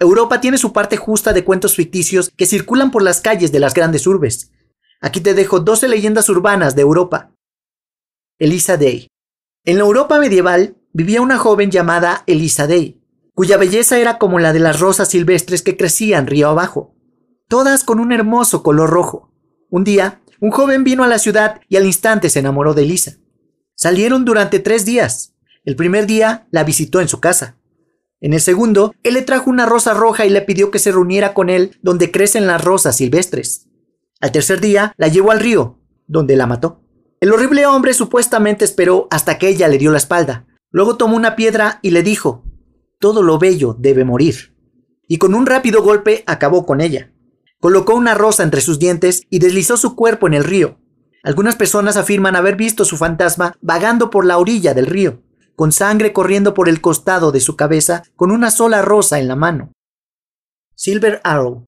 Europa tiene su parte justa de cuentos ficticios que circulan por las calles de las grandes urbes. Aquí te dejo 12 leyendas urbanas de Europa. Elisa Day. En la Europa medieval vivía una joven llamada Elisa Day, cuya belleza era como la de las rosas silvestres que crecían río abajo, todas con un hermoso color rojo. Un día, un joven vino a la ciudad y al instante se enamoró de Elisa. Salieron durante tres días. El primer día la visitó en su casa. En el segundo, él le trajo una rosa roja y le pidió que se reuniera con él donde crecen las rosas silvestres. Al tercer día, la llevó al río, donde la mató. El horrible hombre supuestamente esperó hasta que ella le dio la espalda. Luego tomó una piedra y le dijo, todo lo bello debe morir. Y con un rápido golpe acabó con ella. Colocó una rosa entre sus dientes y deslizó su cuerpo en el río. Algunas personas afirman haber visto su fantasma vagando por la orilla del río con sangre corriendo por el costado de su cabeza, con una sola rosa en la mano. Silver Arrow.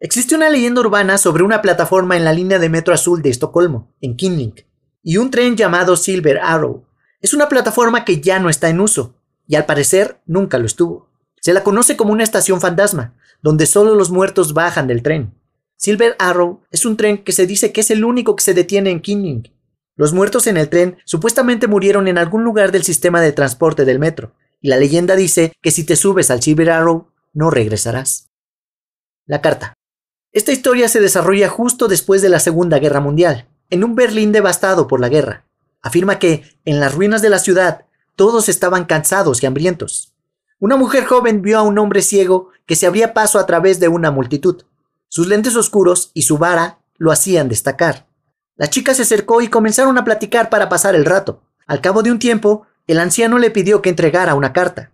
Existe una leyenda urbana sobre una plataforma en la línea de metro azul de Estocolmo, en Kinlink, y un tren llamado Silver Arrow. Es una plataforma que ya no está en uso, y al parecer nunca lo estuvo. Se la conoce como una estación fantasma, donde solo los muertos bajan del tren. Silver Arrow es un tren que se dice que es el único que se detiene en Kinlink, los muertos en el tren supuestamente murieron en algún lugar del sistema de transporte del metro, y la leyenda dice que si te subes al Silver Arrow, no regresarás. La carta. Esta historia se desarrolla justo después de la Segunda Guerra Mundial, en un Berlín devastado por la guerra. Afirma que, en las ruinas de la ciudad, todos estaban cansados y hambrientos. Una mujer joven vio a un hombre ciego que se abría paso a través de una multitud. Sus lentes oscuros y su vara lo hacían destacar. La chica se acercó y comenzaron a platicar para pasar el rato. Al cabo de un tiempo, el anciano le pidió que entregara una carta.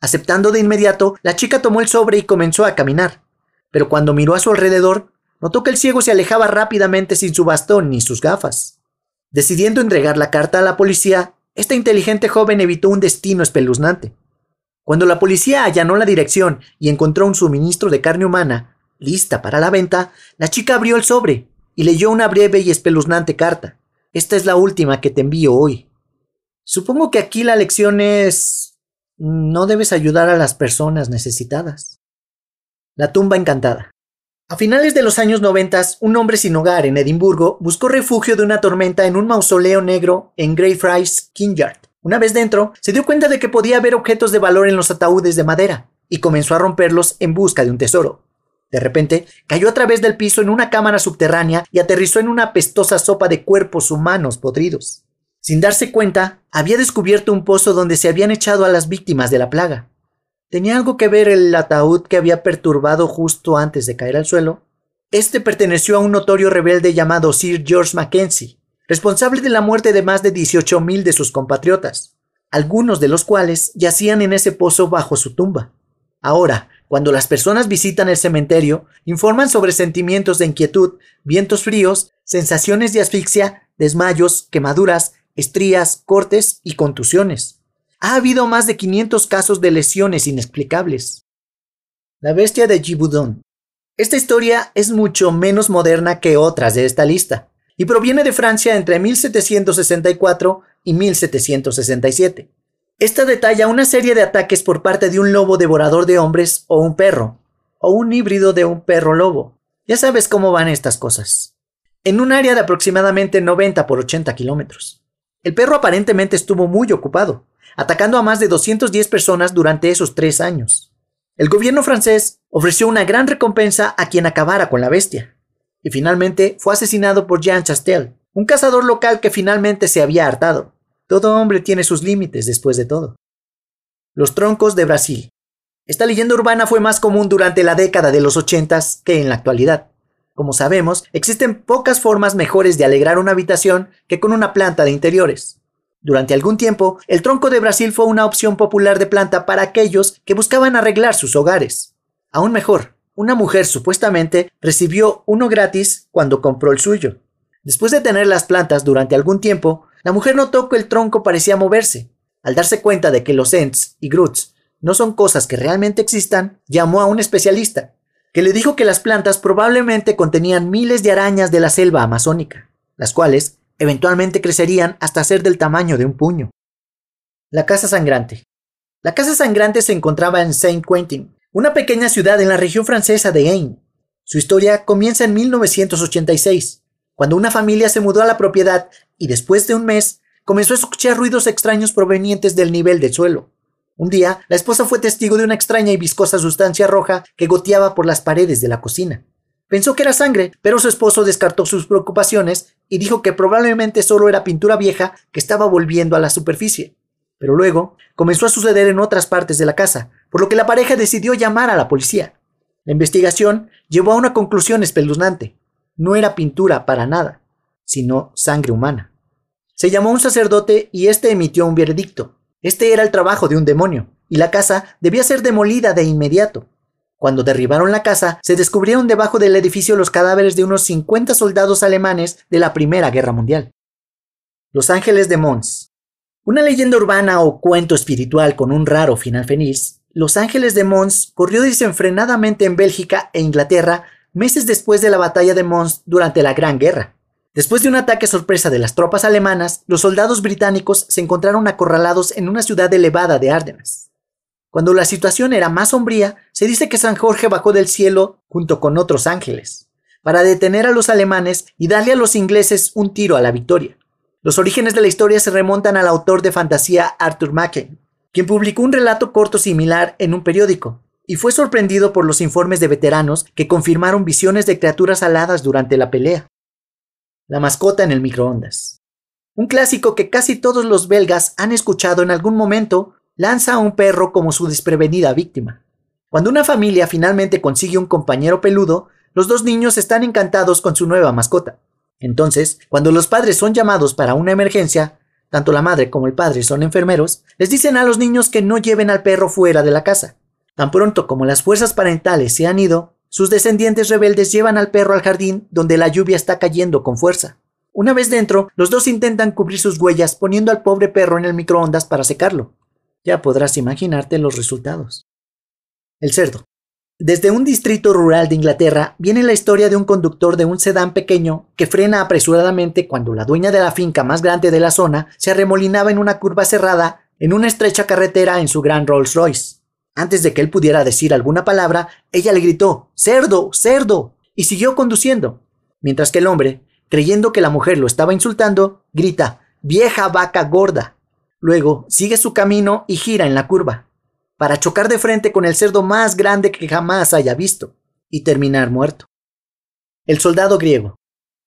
Aceptando de inmediato, la chica tomó el sobre y comenzó a caminar. Pero cuando miró a su alrededor, notó que el ciego se alejaba rápidamente sin su bastón ni sus gafas. Decidiendo entregar la carta a la policía, esta inteligente joven evitó un destino espeluznante. Cuando la policía allanó la dirección y encontró un suministro de carne humana lista para la venta, la chica abrió el sobre y leyó una breve y espeluznante carta. Esta es la última que te envío hoy. Supongo que aquí la lección es... no debes ayudar a las personas necesitadas. La tumba encantada. A finales de los años noventas, un hombre sin hogar en Edimburgo buscó refugio de una tormenta en un mausoleo negro en Greyfriars Kinyard. Una vez dentro, se dio cuenta de que podía haber objetos de valor en los ataúdes de madera, y comenzó a romperlos en busca de un tesoro. De repente, cayó a través del piso en una cámara subterránea y aterrizó en una apestosa sopa de cuerpos humanos podridos. Sin darse cuenta, había descubierto un pozo donde se habían echado a las víctimas de la plaga. ¿Tenía algo que ver el ataúd que había perturbado justo antes de caer al suelo? Este perteneció a un notorio rebelde llamado Sir George Mackenzie, responsable de la muerte de más de 18.000 de sus compatriotas, algunos de los cuales yacían en ese pozo bajo su tumba. Ahora, cuando las personas visitan el cementerio, informan sobre sentimientos de inquietud, vientos fríos, sensaciones de asfixia, desmayos, quemaduras, estrías, cortes y contusiones. Ha habido más de 500 casos de lesiones inexplicables. La bestia de Gibudon. Esta historia es mucho menos moderna que otras de esta lista y proviene de Francia entre 1764 y 1767. Esta detalla una serie de ataques por parte de un lobo devorador de hombres o un perro, o un híbrido de un perro lobo. Ya sabes cómo van estas cosas. En un área de aproximadamente 90 por 80 kilómetros. El perro aparentemente estuvo muy ocupado, atacando a más de 210 personas durante esos tres años. El gobierno francés ofreció una gran recompensa a quien acabara con la bestia, y finalmente fue asesinado por Jean Chastel, un cazador local que finalmente se había hartado. Todo hombre tiene sus límites después de todo. Los troncos de Brasil. Esta leyenda urbana fue más común durante la década de los ochentas que en la actualidad. Como sabemos, existen pocas formas mejores de alegrar una habitación que con una planta de interiores. Durante algún tiempo, el tronco de Brasil fue una opción popular de planta para aquellos que buscaban arreglar sus hogares. Aún mejor, una mujer supuestamente recibió uno gratis cuando compró el suyo. Después de tener las plantas durante algún tiempo, la mujer notó que el tronco parecía moverse. Al darse cuenta de que los Ents y Groots no son cosas que realmente existan, llamó a un especialista, que le dijo que las plantas probablemente contenían miles de arañas de la selva amazónica, las cuales eventualmente crecerían hasta ser del tamaño de un puño. La Casa Sangrante. La Casa Sangrante se encontraba en Saint Quentin, una pequeña ciudad en la región francesa de Ain. Su historia comienza en 1986, cuando una familia se mudó a la propiedad y después de un mes comenzó a escuchar ruidos extraños provenientes del nivel del suelo. Un día, la esposa fue testigo de una extraña y viscosa sustancia roja que goteaba por las paredes de la cocina. Pensó que era sangre, pero su esposo descartó sus preocupaciones y dijo que probablemente solo era pintura vieja que estaba volviendo a la superficie. Pero luego comenzó a suceder en otras partes de la casa, por lo que la pareja decidió llamar a la policía. La investigación llevó a una conclusión espeluznante. No era pintura para nada, sino sangre humana. Se llamó un sacerdote y éste emitió un veredicto. Este era el trabajo de un demonio, y la casa debía ser demolida de inmediato. Cuando derribaron la casa, se descubrieron debajo del edificio los cadáveres de unos 50 soldados alemanes de la Primera Guerra Mundial. Los Ángeles de Mons. Una leyenda urbana o cuento espiritual con un raro final feliz, Los Ángeles de Mons corrió desenfrenadamente en Bélgica e Inglaterra meses después de la batalla de Mons durante la Gran Guerra. Después de un ataque sorpresa de las tropas alemanas, los soldados británicos se encontraron acorralados en una ciudad elevada de Ardenas. Cuando la situación era más sombría, se dice que San Jorge bajó del cielo junto con otros ángeles, para detener a los alemanes y darle a los ingleses un tiro a la victoria. Los orígenes de la historia se remontan al autor de fantasía Arthur Machen, quien publicó un relato corto similar en un periódico, y fue sorprendido por los informes de veteranos que confirmaron visiones de criaturas aladas durante la pelea. La mascota en el microondas. Un clásico que casi todos los belgas han escuchado en algún momento lanza a un perro como su desprevenida víctima. Cuando una familia finalmente consigue un compañero peludo, los dos niños están encantados con su nueva mascota. Entonces, cuando los padres son llamados para una emergencia, tanto la madre como el padre son enfermeros, les dicen a los niños que no lleven al perro fuera de la casa. Tan pronto como las fuerzas parentales se han ido, sus descendientes rebeldes llevan al perro al jardín donde la lluvia está cayendo con fuerza. Una vez dentro, los dos intentan cubrir sus huellas poniendo al pobre perro en el microondas para secarlo. Ya podrás imaginarte los resultados. El cerdo. Desde un distrito rural de Inglaterra viene la historia de un conductor de un sedán pequeño que frena apresuradamente cuando la dueña de la finca más grande de la zona se arremolinaba en una curva cerrada en una estrecha carretera en su gran Rolls Royce. Antes de que él pudiera decir alguna palabra, ella le gritó ¡Cerdo! ¡Cerdo! y siguió conduciendo, mientras que el hombre, creyendo que la mujer lo estaba insultando, grita ¡Vieja vaca gorda! Luego sigue su camino y gira en la curva para chocar de frente con el cerdo más grande que jamás haya visto y terminar muerto. El soldado griego.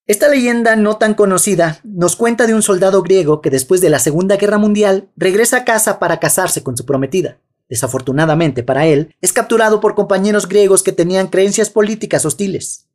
Esta leyenda no tan conocida nos cuenta de un soldado griego que después de la Segunda Guerra Mundial regresa a casa para casarse con su prometida. Desafortunadamente para él, es capturado por compañeros griegos que tenían creencias políticas hostiles.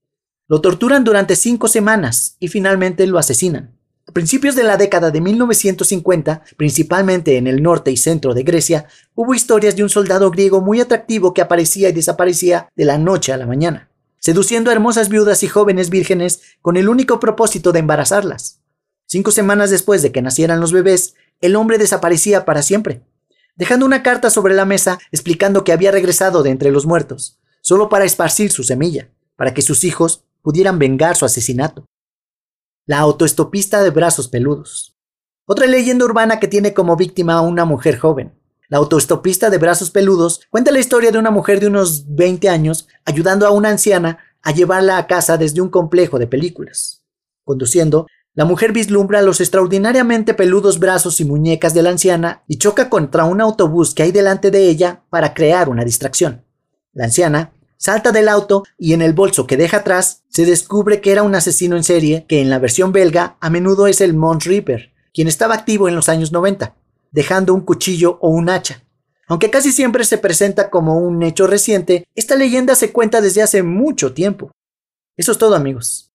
Lo torturan durante cinco semanas y finalmente lo asesinan. A principios de la década de 1950, principalmente en el norte y centro de Grecia, hubo historias de un soldado griego muy atractivo que aparecía y desaparecía de la noche a la mañana, seduciendo a hermosas viudas y jóvenes vírgenes con el único propósito de embarazarlas. Cinco semanas después de que nacieran los bebés, el hombre desaparecía para siempre, dejando una carta sobre la mesa explicando que había regresado de entre los muertos, solo para esparcir su semilla, para que sus hijos pudieran vengar su asesinato la autoestopista de brazos peludos. Otra leyenda urbana que tiene como víctima a una mujer joven. La autoestopista de brazos peludos cuenta la historia de una mujer de unos 20 años ayudando a una anciana a llevarla a casa desde un complejo de películas. Conduciendo, la mujer vislumbra los extraordinariamente peludos brazos y muñecas de la anciana y choca contra un autobús que hay delante de ella para crear una distracción. La anciana salta del auto y en el bolso que deja atrás se descubre que era un asesino en serie que en la versión belga a menudo es el Mons Reaper, quien estaba activo en los años 90, dejando un cuchillo o un hacha. Aunque casi siempre se presenta como un hecho reciente, esta leyenda se cuenta desde hace mucho tiempo. Eso es todo amigos.